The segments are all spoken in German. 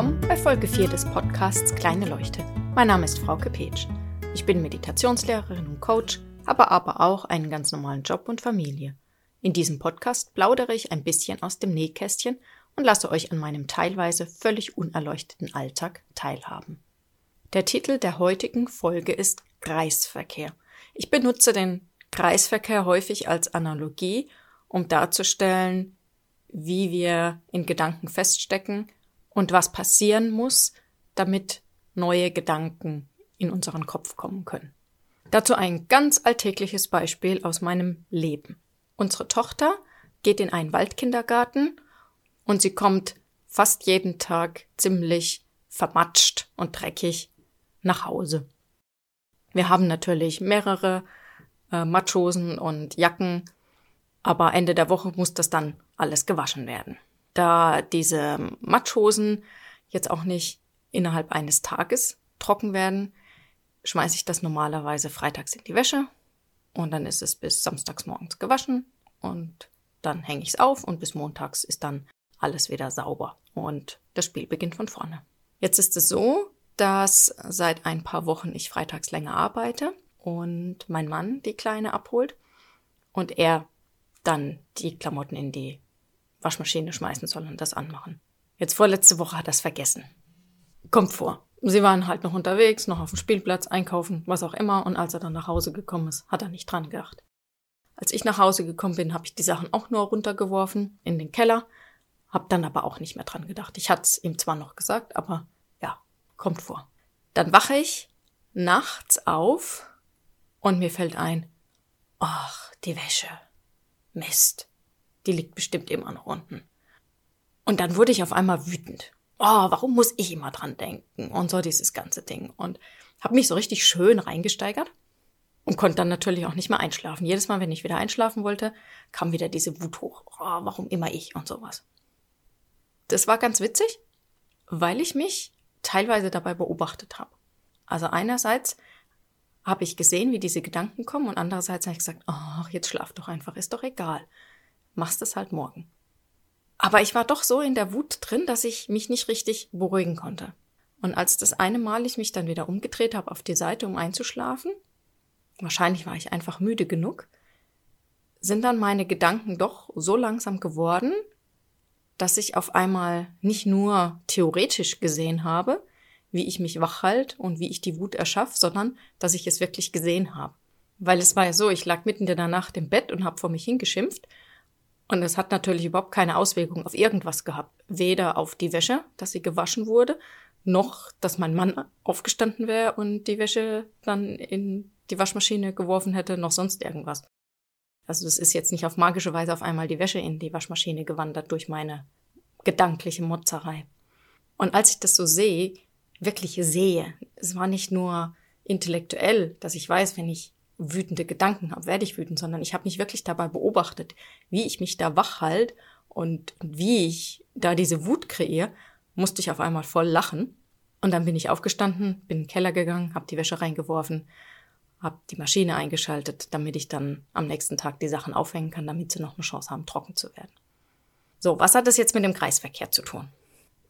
willkommen bei Folge 4 des Podcasts Kleine Leuchte. Mein Name ist Frauke Petsch. Ich bin Meditationslehrerin und Coach, habe aber auch einen ganz normalen Job und Familie. In diesem Podcast plaudere ich ein bisschen aus dem Nähkästchen und lasse euch an meinem teilweise völlig unerleuchteten Alltag teilhaben. Der Titel der heutigen Folge ist Kreisverkehr. Ich benutze den Kreisverkehr häufig als Analogie, um darzustellen, wie wir in Gedanken feststecken und was passieren muss, damit neue Gedanken in unseren Kopf kommen können. Dazu ein ganz alltägliches Beispiel aus meinem Leben. Unsere Tochter geht in einen Waldkindergarten und sie kommt fast jeden Tag ziemlich vermatscht und dreckig nach Hause. Wir haben natürlich mehrere äh, Matschhosen und Jacken, aber Ende der Woche muss das dann alles gewaschen werden. Da diese Matschhosen jetzt auch nicht innerhalb eines Tages trocken werden, schmeiße ich das normalerweise freitags in die Wäsche und dann ist es bis samstags morgens gewaschen und dann hänge ich es auf und bis montags ist dann alles wieder sauber und das Spiel beginnt von vorne. Jetzt ist es so, dass seit ein paar Wochen ich freitags länger arbeite und mein Mann die Kleine abholt und er dann die Klamotten in die Waschmaschine schmeißen soll und das anmachen. Jetzt vorletzte Woche hat er es vergessen. Kommt vor. Sie waren halt noch unterwegs, noch auf dem Spielplatz, einkaufen, was auch immer, und als er dann nach Hause gekommen ist, hat er nicht dran gedacht. Als ich nach Hause gekommen bin, habe ich die Sachen auch nur runtergeworfen in den Keller, hab dann aber auch nicht mehr dran gedacht. Ich hatte es ihm zwar noch gesagt, aber ja, kommt vor. Dann wache ich nachts auf und mir fällt ein, ach, die Wäsche. Mist die liegt bestimmt immer noch unten. Und dann wurde ich auf einmal wütend. Oh, warum muss ich immer dran denken? Und so dieses ganze Ding. Und habe mich so richtig schön reingesteigert und konnte dann natürlich auch nicht mehr einschlafen. Jedes Mal, wenn ich wieder einschlafen wollte, kam wieder diese Wut hoch. Oh, warum immer ich und sowas. Das war ganz witzig, weil ich mich teilweise dabei beobachtet habe. Also einerseits habe ich gesehen, wie diese Gedanken kommen und andererseits habe ich gesagt, ach, oh, jetzt schlaf doch einfach, ist doch egal machst es halt morgen. Aber ich war doch so in der Wut drin, dass ich mich nicht richtig beruhigen konnte. Und als das eine Mal ich mich dann wieder umgedreht habe auf die Seite, um einzuschlafen, wahrscheinlich war ich einfach müde genug, sind dann meine Gedanken doch so langsam geworden, dass ich auf einmal nicht nur theoretisch gesehen habe, wie ich mich wach halt und wie ich die Wut erschaffe, sondern dass ich es wirklich gesehen habe. Weil es war ja so, ich lag mitten in der Nacht im Bett und habe vor mich hingeschimpft und es hat natürlich überhaupt keine Auswirkung auf irgendwas gehabt. Weder auf die Wäsche, dass sie gewaschen wurde, noch, dass mein Mann aufgestanden wäre und die Wäsche dann in die Waschmaschine geworfen hätte, noch sonst irgendwas. Also es ist jetzt nicht auf magische Weise auf einmal die Wäsche in die Waschmaschine gewandert durch meine gedankliche Motzerei. Und als ich das so sehe, wirklich sehe, es war nicht nur intellektuell, dass ich weiß, wenn ich wütende Gedanken habe, werde ich wütend, sondern ich habe mich wirklich dabei beobachtet, wie ich mich da wach halt und wie ich da diese Wut kreiere, musste ich auf einmal voll lachen. Und dann bin ich aufgestanden, bin in den Keller gegangen, habe die Wäsche reingeworfen, habe die Maschine eingeschaltet, damit ich dann am nächsten Tag die Sachen aufhängen kann, damit sie noch eine Chance haben, trocken zu werden. So, was hat das jetzt mit dem Kreisverkehr zu tun?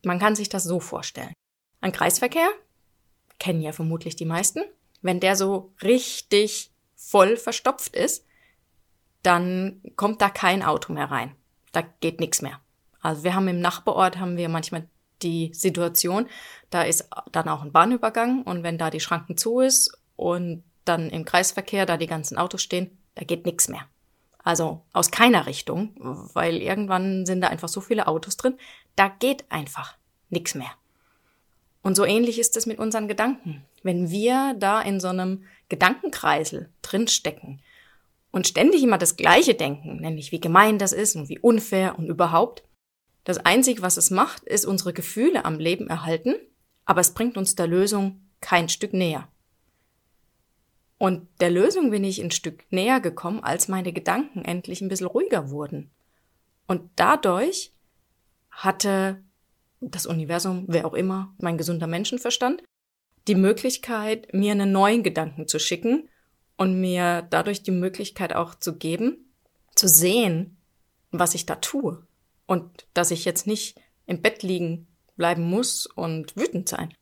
Man kann sich das so vorstellen. Ein Kreisverkehr, kennen ja vermutlich die meisten, wenn der so richtig voll verstopft ist, dann kommt da kein Auto mehr rein. Da geht nichts mehr. Also wir haben im Nachbarort haben wir manchmal die Situation, da ist dann auch ein Bahnübergang und wenn da die Schranken zu ist und dann im Kreisverkehr da die ganzen Autos stehen, da geht nichts mehr. Also aus keiner Richtung, weil irgendwann sind da einfach so viele Autos drin, da geht einfach nichts mehr. Und so ähnlich ist es mit unseren Gedanken. Wenn wir da in so einem Gedankenkreisel drinstecken und ständig immer das Gleiche denken, nämlich wie gemein das ist und wie unfair und überhaupt, das Einzige, was es macht, ist unsere Gefühle am Leben erhalten, aber es bringt uns der Lösung kein Stück näher. Und der Lösung bin ich ein Stück näher gekommen, als meine Gedanken endlich ein bisschen ruhiger wurden. Und dadurch hatte das Universum, wer auch immer, mein gesunder Menschenverstand, die Möglichkeit, mir einen neuen Gedanken zu schicken und mir dadurch die Möglichkeit auch zu geben, zu sehen, was ich da tue. Und dass ich jetzt nicht im Bett liegen bleiben muss und wütend sein,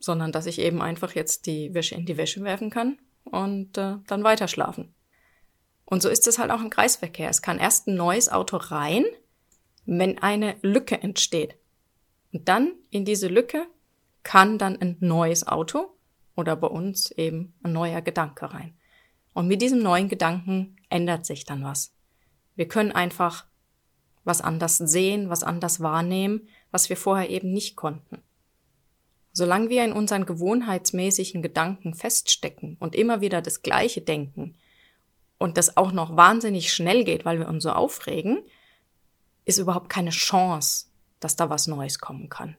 sondern dass ich eben einfach jetzt die Wäsche in die Wäsche werfen kann und äh, dann weiter schlafen. Und so ist es halt auch im Kreisverkehr. Es kann erst ein neues Auto rein, wenn eine Lücke entsteht. Und dann in diese Lücke kann dann ein neues Auto oder bei uns eben ein neuer Gedanke rein. Und mit diesem neuen Gedanken ändert sich dann was. Wir können einfach was anders sehen, was anders wahrnehmen, was wir vorher eben nicht konnten. Solange wir in unseren gewohnheitsmäßigen Gedanken feststecken und immer wieder das Gleiche denken und das auch noch wahnsinnig schnell geht, weil wir uns so aufregen, ist überhaupt keine Chance, dass da was Neues kommen kann.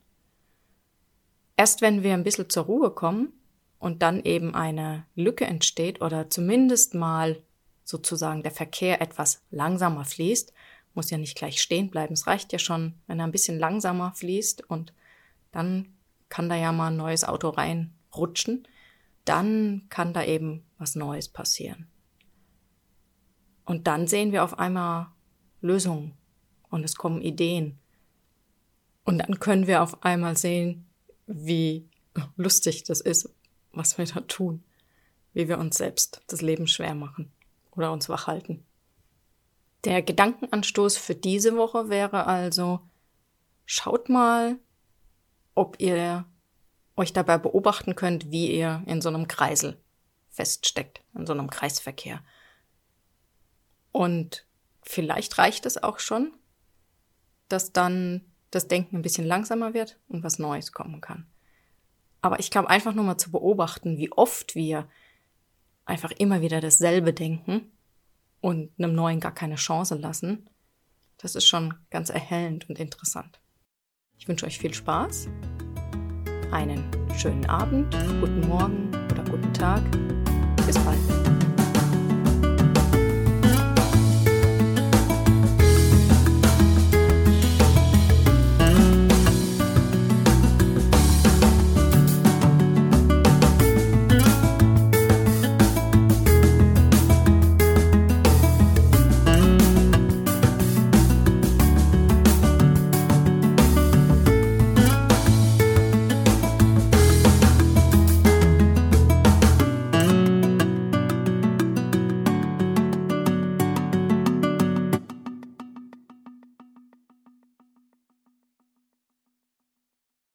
Erst wenn wir ein bisschen zur Ruhe kommen und dann eben eine Lücke entsteht oder zumindest mal sozusagen der Verkehr etwas langsamer fließt, muss ja nicht gleich stehen bleiben. Es reicht ja schon, wenn er ein bisschen langsamer fließt und dann kann da ja mal ein neues Auto reinrutschen. Dann kann da eben was Neues passieren. Und dann sehen wir auf einmal Lösungen und es kommen Ideen. Und dann können wir auf einmal sehen, wie lustig das ist, was wir da tun, wie wir uns selbst das Leben schwer machen oder uns wach halten. Der Gedankenanstoß für diese Woche wäre also, schaut mal, ob ihr euch dabei beobachten könnt, wie ihr in so einem Kreisel feststeckt, in so einem Kreisverkehr. Und vielleicht reicht es auch schon, dass dann das Denken ein bisschen langsamer wird und was Neues kommen kann. Aber ich glaube, einfach nur mal zu beobachten, wie oft wir einfach immer wieder dasselbe denken und einem Neuen gar keine Chance lassen, das ist schon ganz erhellend und interessant. Ich wünsche euch viel Spaß, einen schönen Abend, guten Morgen oder guten Tag. Bis bald.